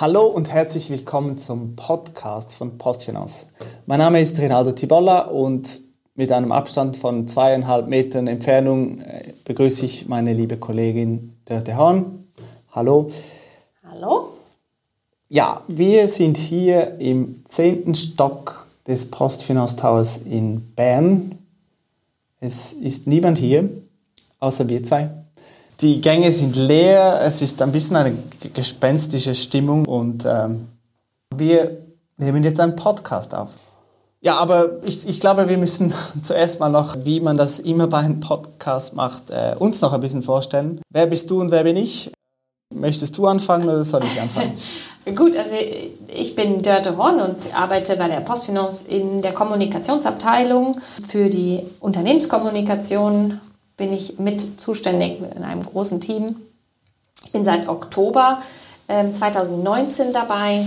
Hallo und herzlich willkommen zum Podcast von Postfinance. Mein Name ist Rinaldo Tibolla und mit einem Abstand von zweieinhalb Metern Entfernung äh, begrüße ich meine liebe Kollegin Dörte Horn. Hallo. Hallo. Ja, wir sind hier im zehnten Stock des Postfinance Towers in Bern. Es ist niemand hier, außer wir zwei. Die Gänge sind leer, es ist ein bisschen eine gespenstische Stimmung und ähm, wir nehmen jetzt einen Podcast auf. Ja, aber ich, ich, glaube, wir müssen zuerst mal noch, wie man das immer bei einem Podcast macht, äh, uns noch ein bisschen vorstellen. Wer bist du und wer bin ich? Möchtest du anfangen oder soll ich anfangen? Gut, also ich bin Dörte Horn und arbeite bei der Postfinance in der Kommunikationsabteilung für die Unternehmenskommunikation bin ich mit zuständig in einem großen Team. Ich bin seit Oktober äh, 2019 dabei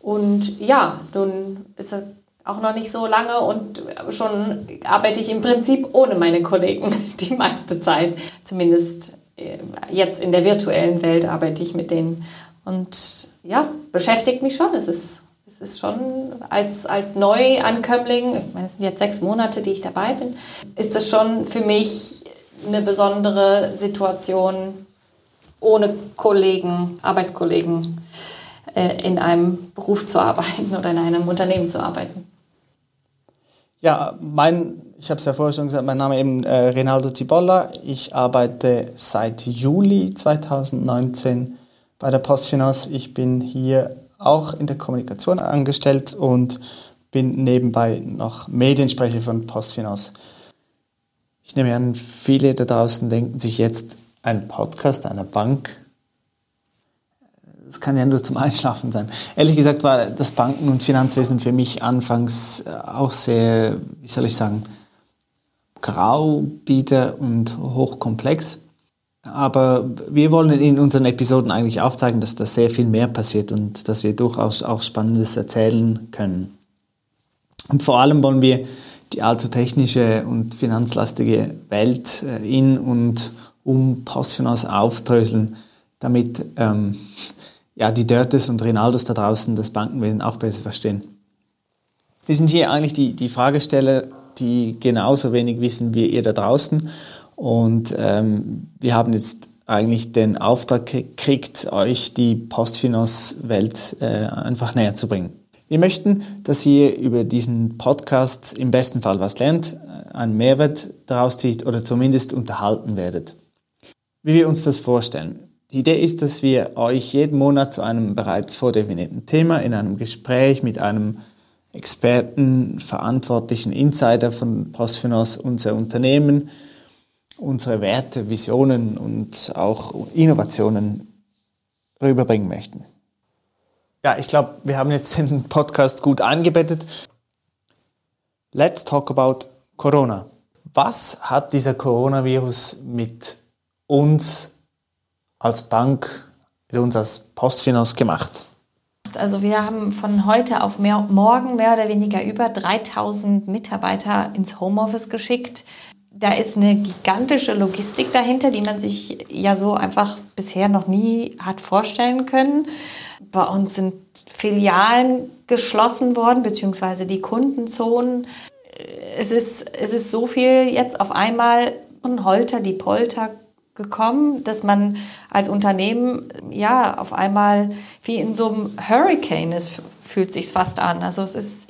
und ja, nun ist es auch noch nicht so lange und schon arbeite ich im Prinzip ohne meine Kollegen die meiste Zeit. Zumindest äh, jetzt in der virtuellen Welt arbeite ich mit denen. Und ja, es beschäftigt mich schon. Es ist, es ist schon als, als Neuankömmling, ich meine, es sind jetzt sechs Monate, die ich dabei bin, ist es schon für mich eine besondere Situation, ohne Kollegen, Arbeitskollegen äh, in einem Beruf zu arbeiten oder in einem Unternehmen zu arbeiten. Ja, mein, ich habe es ja vorher schon gesagt, mein Name ist eben äh, Rinaldo Cibolla. Ich arbeite seit Juli 2019 bei der Postfinance. Ich bin hier auch in der Kommunikation angestellt und bin nebenbei noch Mediensprecher von Postfinance. Ich nehme an, viele da draußen denken sich jetzt, ein Podcast einer Bank, das kann ja nur zum Einschlafen sein. Ehrlich gesagt war das Banken- und Finanzwesen für mich anfangs äh, auch sehr, wie soll ich sagen, grau, bieder und hochkomplex. Aber wir wollen in unseren Episoden eigentlich aufzeigen, dass da sehr viel mehr passiert und dass wir durchaus auch Spannendes erzählen können. Und vor allem wollen wir die allzu technische und finanzlastige Welt äh, in und um Postfinance aufdröseln, damit ähm, ja, die Dörtes und Rinaldos da draußen das Bankenwesen auch besser verstehen. Wir sind hier eigentlich die, die Fragesteller, die genauso wenig wissen wie ihr da draußen. Und ähm, wir haben jetzt eigentlich den Auftrag gekriegt, euch die Postfinance-Welt äh, einfach näher zu bringen. Wir möchten, dass ihr über diesen Podcast im besten Fall was lernt, äh, einen Mehrwert daraus zieht oder zumindest unterhalten werdet. Wie wir uns das vorstellen. Die Idee ist, dass wir euch jeden Monat zu einem bereits vordefinierten Thema in einem Gespräch mit einem Experten, verantwortlichen Insider von Postfinance unser Unternehmen, unsere Werte, Visionen und auch Innovationen rüberbringen möchten. Ja, ich glaube, wir haben jetzt den Podcast gut eingebettet. Let's talk about Corona. Was hat dieser Coronavirus mit uns als Bank, mit uns als Postfinance gemacht? Also wir haben von heute auf mehr, morgen mehr oder weniger über 3000 Mitarbeiter ins Homeoffice geschickt. Da ist eine gigantische Logistik dahinter, die man sich ja so einfach bisher noch nie hat vorstellen können. Bei uns sind Filialen geschlossen worden, beziehungsweise die Kundenzonen. Es ist, es ist so viel jetzt auf einmal von Holter die Polter gekommen, dass man als Unternehmen ja auf einmal wie in so einem Hurricane ist, fühlt sich fast an. Also es ist,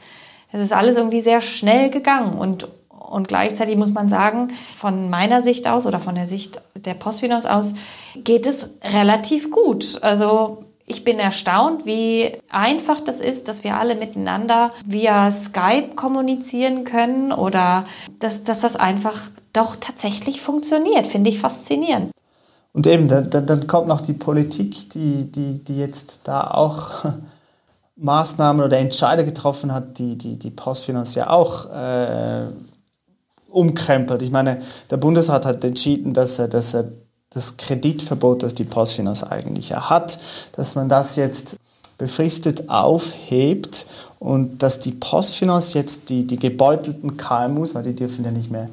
es ist alles irgendwie sehr schnell gegangen und und gleichzeitig muss man sagen, von meiner Sicht aus oder von der Sicht der Postfinance aus geht es relativ gut. Also ich bin erstaunt, wie einfach das ist, dass wir alle miteinander via Skype kommunizieren können oder dass, dass das einfach doch tatsächlich funktioniert. Finde ich faszinierend. Und eben, dann, dann kommt noch die Politik, die, die, die jetzt da auch Maßnahmen oder Entscheide getroffen hat, die die, die Postfinanz ja auch äh, umkrempelt. Ich meine, der Bundesrat hat entschieden, dass er, dass er das Kreditverbot, das die Postfinance eigentlich hat, dass man das jetzt befristet aufhebt und dass die Postfinance jetzt die, die gebeutelten KMUs, weil die dürfen ja nicht mehr,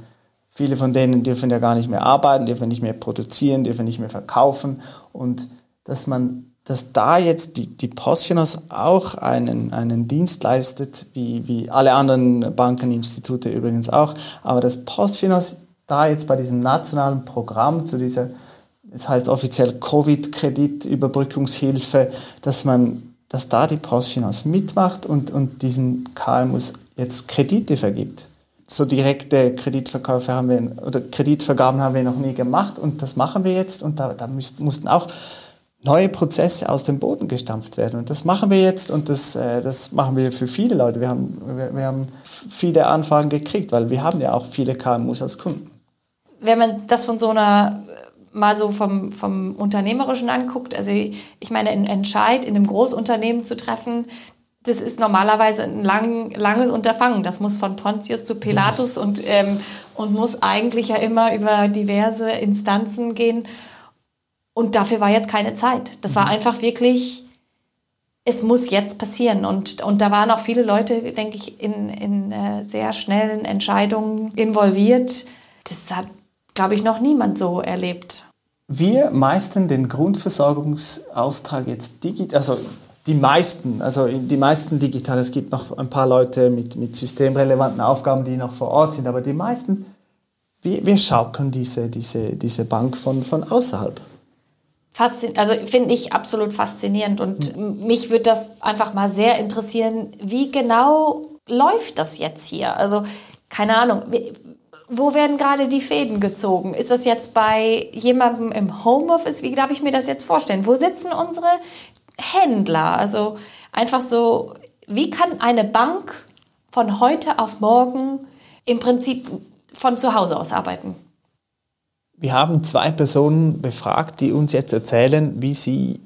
viele von denen dürfen ja gar nicht mehr arbeiten, dürfen nicht mehr produzieren, dürfen nicht mehr verkaufen und dass man dass da jetzt die, die Postfinance auch einen, einen Dienst leistet, wie, wie alle anderen Bankeninstitute übrigens auch, aber dass Postfinance da jetzt bei diesem nationalen Programm zu dieser, es heißt offiziell Covid-Kreditüberbrückungshilfe, dass man, dass da die Postfinance mitmacht und, und diesen KMUs jetzt Kredite vergibt. So direkte Kreditverkäufe haben wir, oder Kreditvergaben haben wir noch nie gemacht und das machen wir jetzt und da, da müssten, mussten auch neue Prozesse aus dem Boden gestampft werden. Und das machen wir jetzt und das, äh, das machen wir für viele Leute. Wir haben, wir, wir, haben viele Anfragen gekriegt, weil wir haben ja auch viele KMUs als Kunden. Wenn man das von so einer mal so vom, vom Unternehmerischen anguckt, also ich meine, einen Entscheid in einem Großunternehmen zu treffen, das ist normalerweise ein lang, langes Unterfangen. Das muss von Pontius zu Pilatus und, ähm, und muss eigentlich ja immer über diverse Instanzen gehen. Und dafür war jetzt keine Zeit. Das war mhm. einfach wirklich, es muss jetzt passieren. Und, und da waren auch viele Leute, denke ich, in, in äh, sehr schnellen Entscheidungen involviert. Das hat, glaube ich, noch niemand so erlebt. Wir meistern den Grundversorgungsauftrag jetzt digital, also die meisten, also die meisten digital. Es gibt noch ein paar Leute mit, mit systemrelevanten Aufgaben, die noch vor Ort sind, aber die meisten, wir, wir schaukeln diese, diese, diese Bank von, von außerhalb. Fassin also finde ich absolut faszinierend und mhm. mich würde das einfach mal sehr interessieren, wie genau läuft das jetzt hier? Also keine Ahnung, wo werden gerade die Fäden gezogen? Ist das jetzt bei jemandem im Homeoffice? Wie darf ich mir das jetzt vorstellen? Wo sitzen unsere Händler? Also einfach so, wie kann eine Bank von heute auf morgen im Prinzip von zu Hause aus arbeiten? Wir haben zwei Personen befragt, die uns jetzt erzählen, wie sie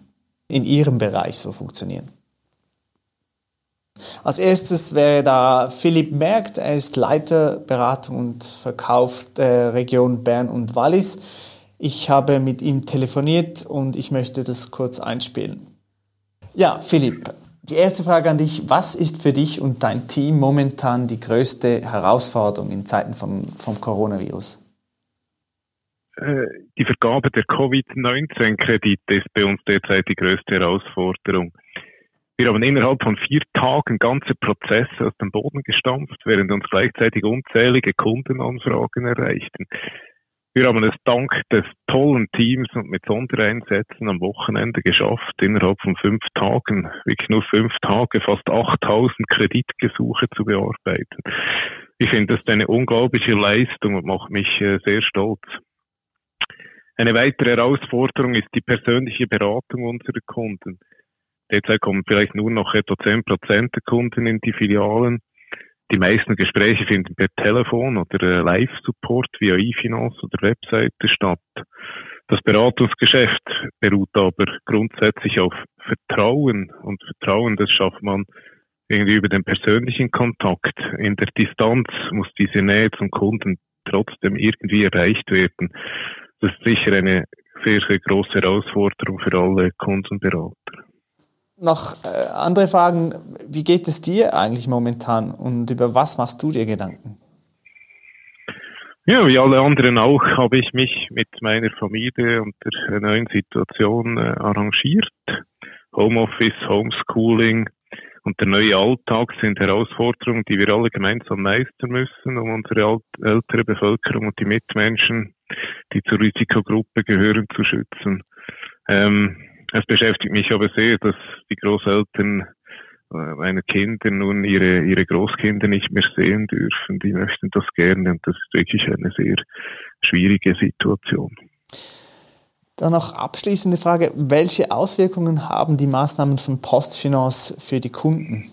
in ihrem Bereich so funktionieren. Als erstes wäre da Philipp Merkt, er ist Leiter Beratung und Verkauf der Region Bern und Wallis. Ich habe mit ihm telefoniert und ich möchte das kurz einspielen. Ja, Philipp, die erste Frage an dich. Was ist für dich und dein Team momentan die größte Herausforderung in Zeiten vom, vom Coronavirus? Äh, die Vergabe der Covid-19-Kredite ist bei uns derzeit die größte Herausforderung. Wir haben innerhalb von vier Tagen ganze Prozesse aus dem Boden gestampft, während uns gleichzeitig unzählige Kundenanfragen erreichten. Wir haben es dank des tollen Teams und mit Sondereinsätzen am Wochenende geschafft, innerhalb von fünf Tagen, wirklich nur fünf Tage, fast 8000 Kreditgesuche zu bearbeiten. Ich finde das eine unglaubliche Leistung und macht mich äh, sehr stolz. Eine weitere Herausforderung ist die persönliche Beratung unserer Kunden. Derzeit kommen vielleicht nur noch etwa 10 Prozent der Kunden in die Filialen. Die meisten Gespräche finden per Telefon oder äh, Live-Support via E-Finance oder Webseite statt. Das Beratungsgeschäft beruht aber grundsätzlich auf Vertrauen und Vertrauen, das schafft man irgendwie über den persönlichen Kontakt. In der Distanz muss diese Nähe zum Kunden trotzdem irgendwie erreicht werden. Das ist sicher eine sehr, sehr große Herausforderung für alle Kundenberater. Noch äh, andere Fragen. Wie geht es dir eigentlich momentan und über was machst du dir Gedanken? Ja, wie alle anderen auch habe ich mich mit meiner Familie und der neuen Situation äh, arrangiert. Homeoffice, Homeschooling und der neue Alltag sind Herausforderungen, die wir alle gemeinsam meistern müssen, um unsere ältere Bevölkerung und die Mitmenschen die zur Risikogruppe gehören, zu schützen. Ähm, es beschäftigt mich aber sehr, dass die Großeltern äh, meiner Kinder nun ihre, ihre Großkinder nicht mehr sehen dürfen. Die möchten das gerne und das ist wirklich eine sehr schwierige Situation. Dann noch abschließende Frage. Welche Auswirkungen haben die Maßnahmen von Postfinance für die Kunden?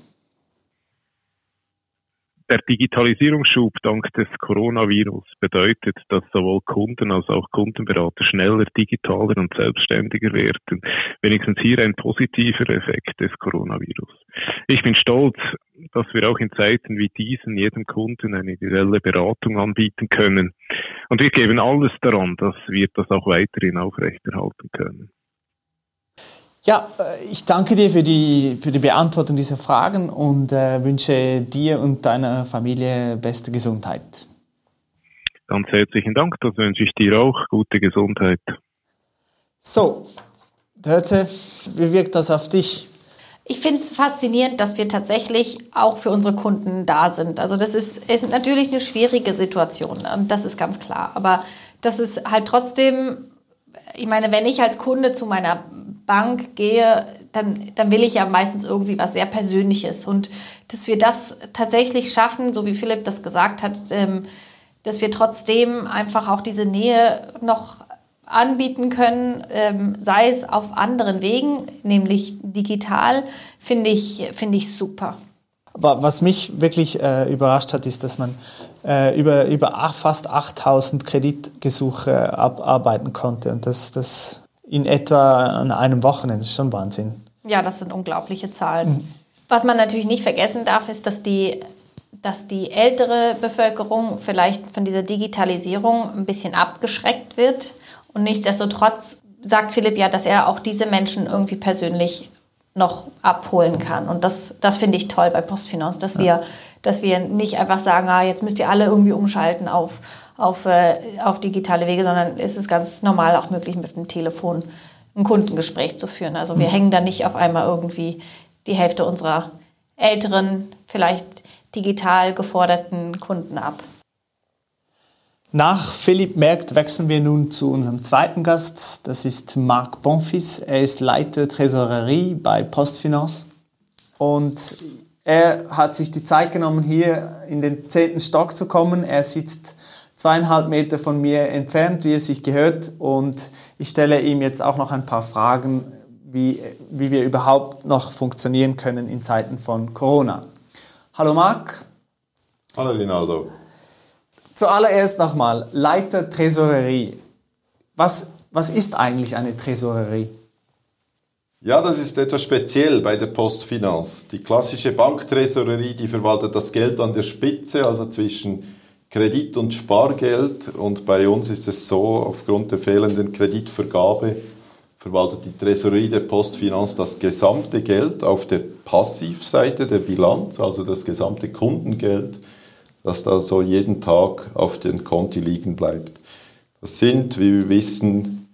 Der Digitalisierungsschub dank des Coronavirus bedeutet, dass sowohl Kunden als auch Kundenberater schneller, digitaler und selbstständiger werden. Wenigstens hier ein positiver Effekt des Coronavirus. Ich bin stolz, dass wir auch in Zeiten wie diesen jedem Kunden eine individuelle Beratung anbieten können. Und wir geben alles daran, dass wir das auch weiterhin aufrechterhalten können. Ja, äh, ich danke dir für die, für die Beantwortung dieser Fragen und äh, wünsche dir und deiner Familie beste Gesundheit. Ganz herzlichen Dank, das wünsche ich dir auch. Gute Gesundheit. So, Dörte, wie wirkt das auf dich? Ich finde es faszinierend, dass wir tatsächlich auch für unsere Kunden da sind. Also das ist, ist natürlich eine schwierige Situation und das ist ganz klar. Aber das ist halt trotzdem, ich meine, wenn ich als Kunde zu meiner Bank gehe, dann, dann will ich ja meistens irgendwie was sehr Persönliches. Und dass wir das tatsächlich schaffen, so wie Philipp das gesagt hat, ähm, dass wir trotzdem einfach auch diese Nähe noch anbieten können, ähm, sei es auf anderen Wegen, nämlich digital, finde ich, find ich super. Was mich wirklich äh, überrascht hat, ist, dass man äh, über, über fast 8000 Kreditgesuche abarbeiten konnte. Und das, das in etwa an einem Wochenende das ist schon Wahnsinn. Ja, das sind unglaubliche Zahlen. Was man natürlich nicht vergessen darf, ist, dass die, dass die ältere Bevölkerung vielleicht von dieser Digitalisierung ein bisschen abgeschreckt wird. Und nichtsdestotrotz sagt Philipp ja, dass er auch diese Menschen irgendwie persönlich noch abholen kann. Und das, das finde ich toll bei Postfinance, dass, ja. wir, dass wir nicht einfach sagen, ah, jetzt müsst ihr alle irgendwie umschalten auf, auf, äh, auf digitale Wege, sondern es ist ganz normal auch möglich, mit dem Telefon ein Kundengespräch zu führen. Also wir mhm. hängen da nicht auf einmal irgendwie die Hälfte unserer älteren, vielleicht digital geforderten Kunden ab. Nach Philipp Merkt wechseln wir nun zu unserem zweiten Gast. Das ist Marc Bonfils. Er ist Leiter Tresorerie bei Postfinance. Und er hat sich die Zeit genommen, hier in den zehnten Stock zu kommen. Er sitzt zweieinhalb Meter von mir entfernt, wie es sich gehört. Und ich stelle ihm jetzt auch noch ein paar Fragen, wie, wie wir überhaupt noch funktionieren können in Zeiten von Corona. Hallo Marc. Hallo Rinaldo. Zuallererst nochmal, Leiter Tresorerie. Was, was ist eigentlich eine Tresorerie? Ja, das ist etwas speziell bei der Postfinanz. Die klassische Banktresorerie, die verwaltet das Geld an der Spitze, also zwischen Kredit und Spargeld. Und bei uns ist es so, aufgrund der fehlenden Kreditvergabe verwaltet die Tresorerie der Postfinanz das gesamte Geld auf der Passivseite der Bilanz, also das gesamte Kundengeld das da so jeden Tag auf den Konti liegen bleibt. Das sind, wie wir wissen,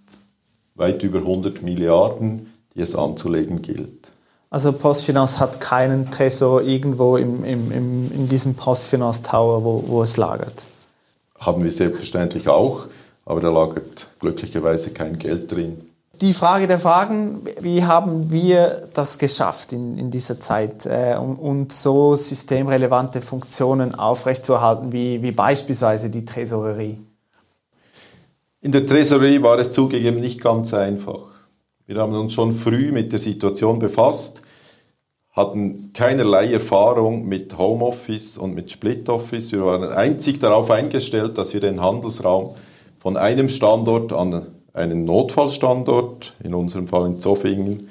weit über 100 Milliarden, die es anzulegen gilt. Also Postfinance hat keinen Tresor irgendwo im, im, im, in diesem Postfinance Tower, wo, wo es lagert? Haben wir selbstverständlich auch, aber da lagert glücklicherweise kein Geld drin die Frage der Fragen, wie haben wir das geschafft in, in dieser Zeit äh, und, und, so systemrelevante Funktionen aufrechtzuerhalten, wie, wie beispielsweise die Tresorerie? In der Tresorerie war es zugegeben nicht ganz einfach. Wir haben uns schon früh mit der Situation befasst, hatten keinerlei Erfahrung mit Homeoffice und mit Split Office. Wir waren einzig darauf eingestellt, dass wir den Handelsraum von einem Standort an einen Notfallstandort, in unserem Fall in Zofingen,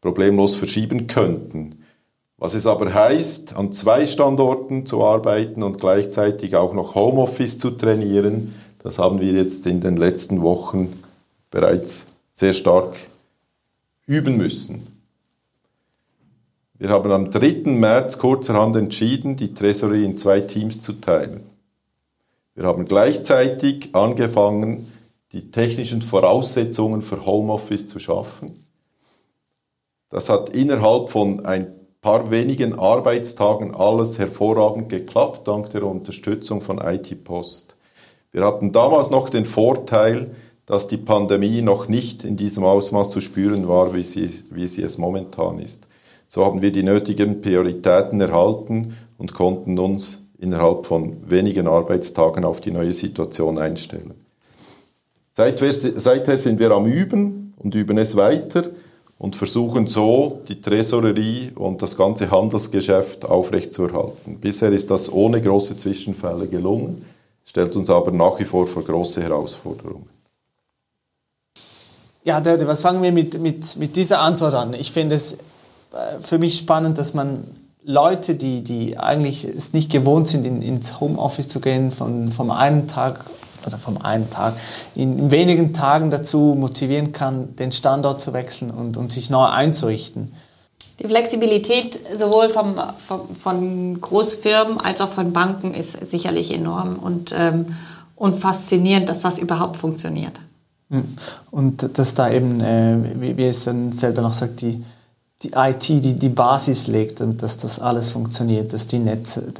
problemlos verschieben könnten. Was es aber heißt, an zwei Standorten zu arbeiten und gleichzeitig auch noch Homeoffice zu trainieren, das haben wir jetzt in den letzten Wochen bereits sehr stark üben müssen. Wir haben am 3. März kurzerhand entschieden, die Tresorerie in zwei Teams zu teilen. Wir haben gleichzeitig angefangen, die technischen Voraussetzungen für Homeoffice zu schaffen. Das hat innerhalb von ein paar wenigen Arbeitstagen alles hervorragend geklappt, dank der Unterstützung von IT Post. Wir hatten damals noch den Vorteil, dass die Pandemie noch nicht in diesem Ausmaß zu spüren war, wie sie, wie sie es momentan ist. So haben wir die nötigen Prioritäten erhalten und konnten uns innerhalb von wenigen Arbeitstagen auf die neue Situation einstellen. Seither, seither sind wir am Üben und üben es weiter und versuchen so, die Tresorerie und das ganze Handelsgeschäft aufrechtzuerhalten. Bisher ist das ohne große Zwischenfälle gelungen, stellt uns aber nach wie vor vor große Herausforderungen. Ja, Dörte, was fangen wir mit, mit, mit dieser Antwort an? Ich finde es äh, für mich spannend, dass man Leute, die, die eigentlich es nicht gewohnt sind, in, ins Homeoffice zu gehen, von, vom einen Tag oder vom einen Tag in, in, wenigen Tagen dazu motivieren kann, den Standort zu wechseln und, und sich neu einzurichten. Die Flexibilität sowohl vom, vom, von Großfirmen als auch von Banken ist sicherlich enorm und, ähm, und faszinierend, dass das überhaupt funktioniert. Und dass da eben, äh, wie, wie es dann selber noch sagt, die, die IT, die die Basis legt und dass das alles funktioniert, dass die Netze,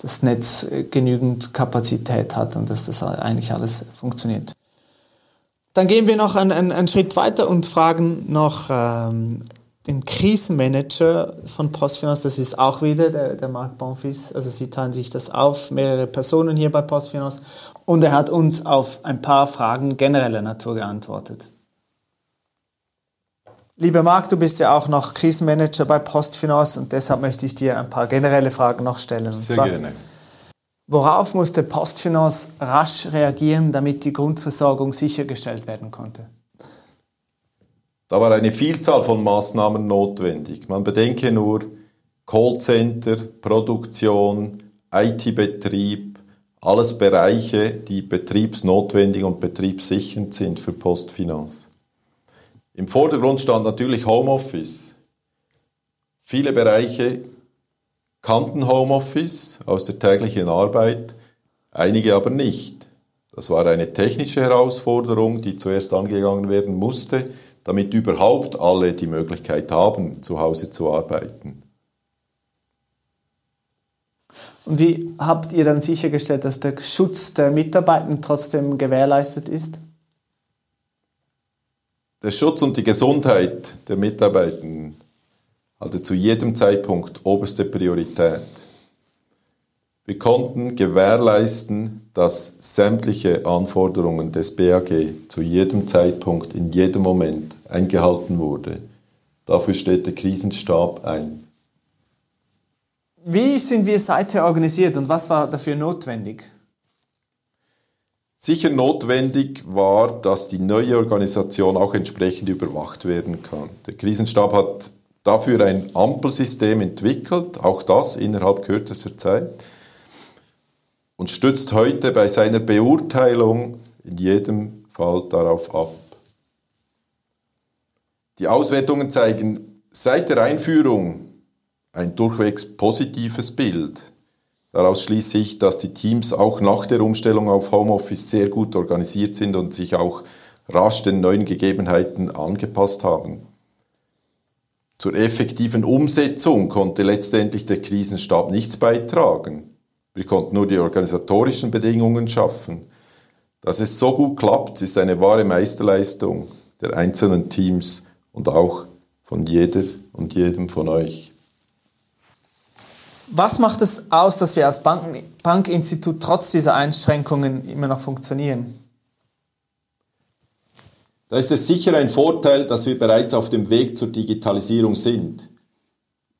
das Netz genügend Kapazität hat und dass das eigentlich alles funktioniert. Dann gehen wir noch einen, einen, einen Schritt weiter und fragen noch ähm, den Krisenmanager von Postfinance, das ist auch wieder der, der Marc Bonfils, also sie teilen sich das auf, mehrere Personen hier bei Postfinance und er hat uns auf ein paar Fragen genereller Natur geantwortet. Lieber Marc, du bist ja auch noch Krisenmanager bei Postfinance und deshalb möchte ich dir ein paar generelle Fragen noch stellen. Und Sehr zwar, gerne. Worauf musste Postfinance rasch reagieren, damit die Grundversorgung sichergestellt werden konnte? Da war eine Vielzahl von Maßnahmen notwendig. Man bedenke nur Callcenter, Produktion, IT-Betrieb, alles Bereiche, die betriebsnotwendig und betriebssichernd sind für Postfinance. Im Vordergrund stand natürlich Homeoffice. Viele Bereiche kannten Homeoffice aus der täglichen Arbeit, einige aber nicht. Das war eine technische Herausforderung, die zuerst angegangen werden musste damit überhaupt alle die Möglichkeit haben, zu Hause zu arbeiten. Und wie habt ihr dann sichergestellt, dass der Schutz der Mitarbeiter trotzdem gewährleistet ist? Der Schutz und die Gesundheit der Mitarbeiter hatte zu jedem Zeitpunkt oberste Priorität. Wir konnten gewährleisten, dass sämtliche Anforderungen des BAG zu jedem Zeitpunkt, in jedem Moment eingehalten wurde. Dafür steht der Krisenstab ein. Wie sind wir seither organisiert und was war dafür notwendig? Sicher notwendig war, dass die neue Organisation auch entsprechend überwacht werden kann. Der Krisenstab hat dafür ein Ampelsystem entwickelt, auch das innerhalb kürzester Zeit und stützt heute bei seiner Beurteilung in jedem Fall darauf ab. Die Auswertungen zeigen seit der Einführung ein durchwegs positives Bild. Daraus schließe ich, dass die Teams auch nach der Umstellung auf Homeoffice sehr gut organisiert sind und sich auch rasch den neuen Gegebenheiten angepasst haben. Zur effektiven Umsetzung konnte letztendlich der Krisenstab nichts beitragen. Wir konnten nur die organisatorischen Bedingungen schaffen. Dass es so gut klappt, ist eine wahre Meisterleistung der einzelnen Teams und auch von jeder und jedem von euch. Was macht es aus, dass wir als Banken, Bankinstitut trotz dieser Einschränkungen immer noch funktionieren? Da ist es sicher ein Vorteil, dass wir bereits auf dem Weg zur Digitalisierung sind.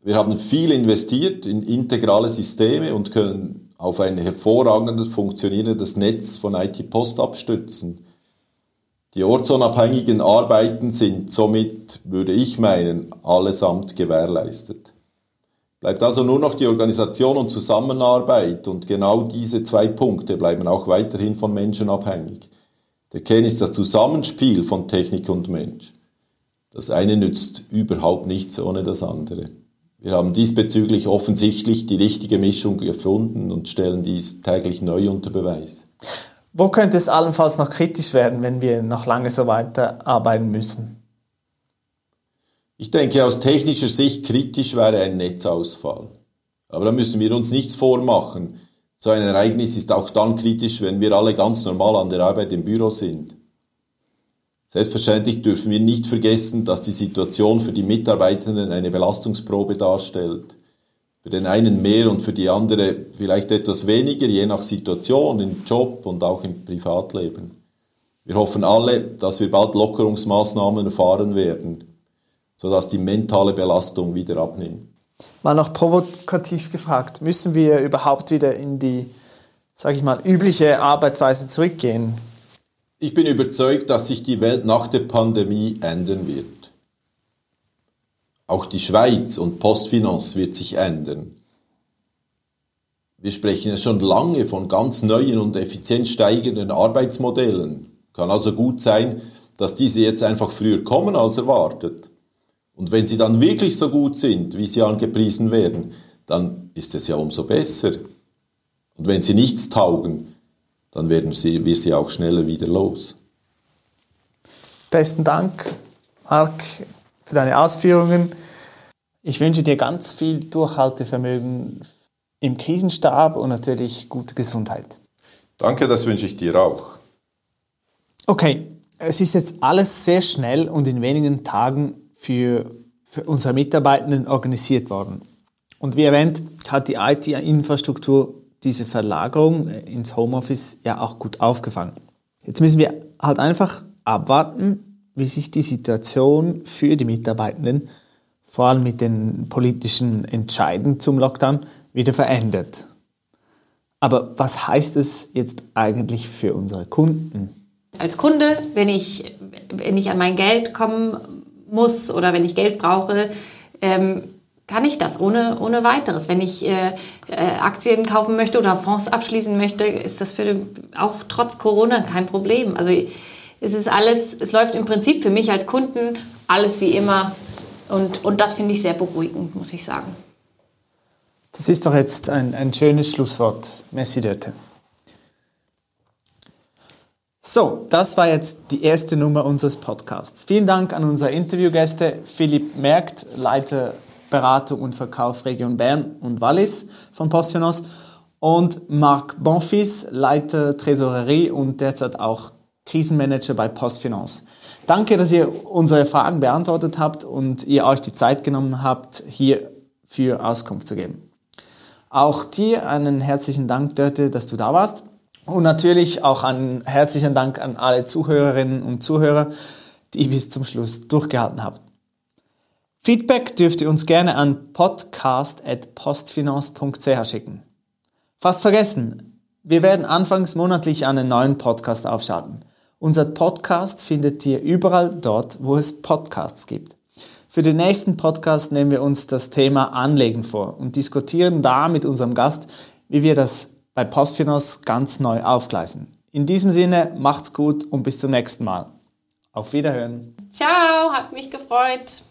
Wir haben viel investiert in integrale Systeme und können auf ein hervorragendes funktionierendes Netz von IT-Post abstützen. Die ortsunabhängigen Arbeiten sind somit, würde ich meinen, allesamt gewährleistet. Bleibt also nur noch die Organisation und Zusammenarbeit und genau diese zwei Punkte bleiben auch weiterhin von Menschen abhängig. Der Kern ist das Zusammenspiel von Technik und Mensch. Das eine nützt überhaupt nichts ohne das andere. Wir haben diesbezüglich offensichtlich die richtige Mischung gefunden und stellen dies täglich neu unter Beweis. Wo könnte es allenfalls noch kritisch werden, wenn wir noch lange so weiterarbeiten müssen? Ich denke, aus technischer Sicht kritisch wäre ein Netzausfall. Aber da müssen wir uns nichts vormachen. So ein Ereignis ist auch dann kritisch, wenn wir alle ganz normal an der Arbeit im Büro sind. Selbstverständlich dürfen wir nicht vergessen, dass die Situation für die Mitarbeitenden eine Belastungsprobe darstellt. Für den einen mehr und für die andere vielleicht etwas weniger, je nach Situation im Job und auch im Privatleben. Wir hoffen alle, dass wir bald Lockerungsmaßnahmen erfahren werden, sodass die mentale Belastung wieder abnimmt. Mal noch provokativ gefragt, müssen wir überhaupt wieder in die, sage ich mal, übliche Arbeitsweise zurückgehen? Ich bin überzeugt, dass sich die Welt nach der Pandemie ändern wird. Auch die Schweiz und Postfinance wird sich ändern. Wir sprechen ja schon lange von ganz neuen und effizient steigenden Arbeitsmodellen. Kann also gut sein, dass diese jetzt einfach früher kommen als erwartet. Und wenn sie dann wirklich so gut sind, wie sie angepriesen werden, dann ist es ja umso besser. Und wenn sie nichts taugen, dann werden sie, wir sie auch schneller wieder los. Besten Dank, Marc, für deine Ausführungen. Ich wünsche dir ganz viel Durchhaltevermögen im Krisenstab und natürlich gute Gesundheit. Danke, das wünsche ich dir auch. Okay, es ist jetzt alles sehr schnell und in wenigen Tagen für, für unsere Mitarbeitenden organisiert worden. Und wie erwähnt, hat die IT-Infrastruktur diese Verlagerung ins Homeoffice ja auch gut aufgefangen. Jetzt müssen wir halt einfach abwarten, wie sich die Situation für die Mitarbeitenden, vor allem mit den politischen Entscheiden zum Lockdown, wieder verändert. Aber was heißt es jetzt eigentlich für unsere Kunden? Als Kunde, wenn ich, wenn ich an mein Geld kommen muss oder wenn ich Geld brauche, ähm, kann ich das ohne, ohne weiteres. Wenn ich äh, äh, Aktien kaufen möchte oder Fonds abschließen möchte, ist das für auch trotz Corona kein Problem. Also es ist alles, es läuft im Prinzip für mich als Kunden alles wie immer. Und, und das finde ich sehr beruhigend, muss ich sagen. Das ist doch jetzt ein, ein schönes Schlusswort. Merci, Dörte. So, das war jetzt die erste Nummer unseres Podcasts. Vielen Dank an unsere Interviewgäste Philipp Merkt, Leiter Beratung und Verkauf Region Bern und Wallis von Postfinance und Marc Bonfils, Leiter Tresorerie und derzeit auch Krisenmanager bei Postfinance. Danke, dass ihr unsere Fragen beantwortet habt und ihr euch die Zeit genommen habt, hier für Auskunft zu geben. Auch dir einen herzlichen Dank, Dörte, dass du da warst. Und natürlich auch einen herzlichen Dank an alle Zuhörerinnen und Zuhörer, die bis zum Schluss durchgehalten haben. Feedback dürft ihr uns gerne an podcast.postfinance.ch schicken. Fast vergessen, wir werden anfangs monatlich einen neuen Podcast aufschalten. Unser Podcast findet ihr überall dort, wo es Podcasts gibt. Für den nächsten Podcast nehmen wir uns das Thema Anlegen vor und diskutieren da mit unserem Gast, wie wir das bei Postfinance ganz neu aufgleisen. In diesem Sinne, macht's gut und bis zum nächsten Mal. Auf Wiederhören. Ciao, hat mich gefreut.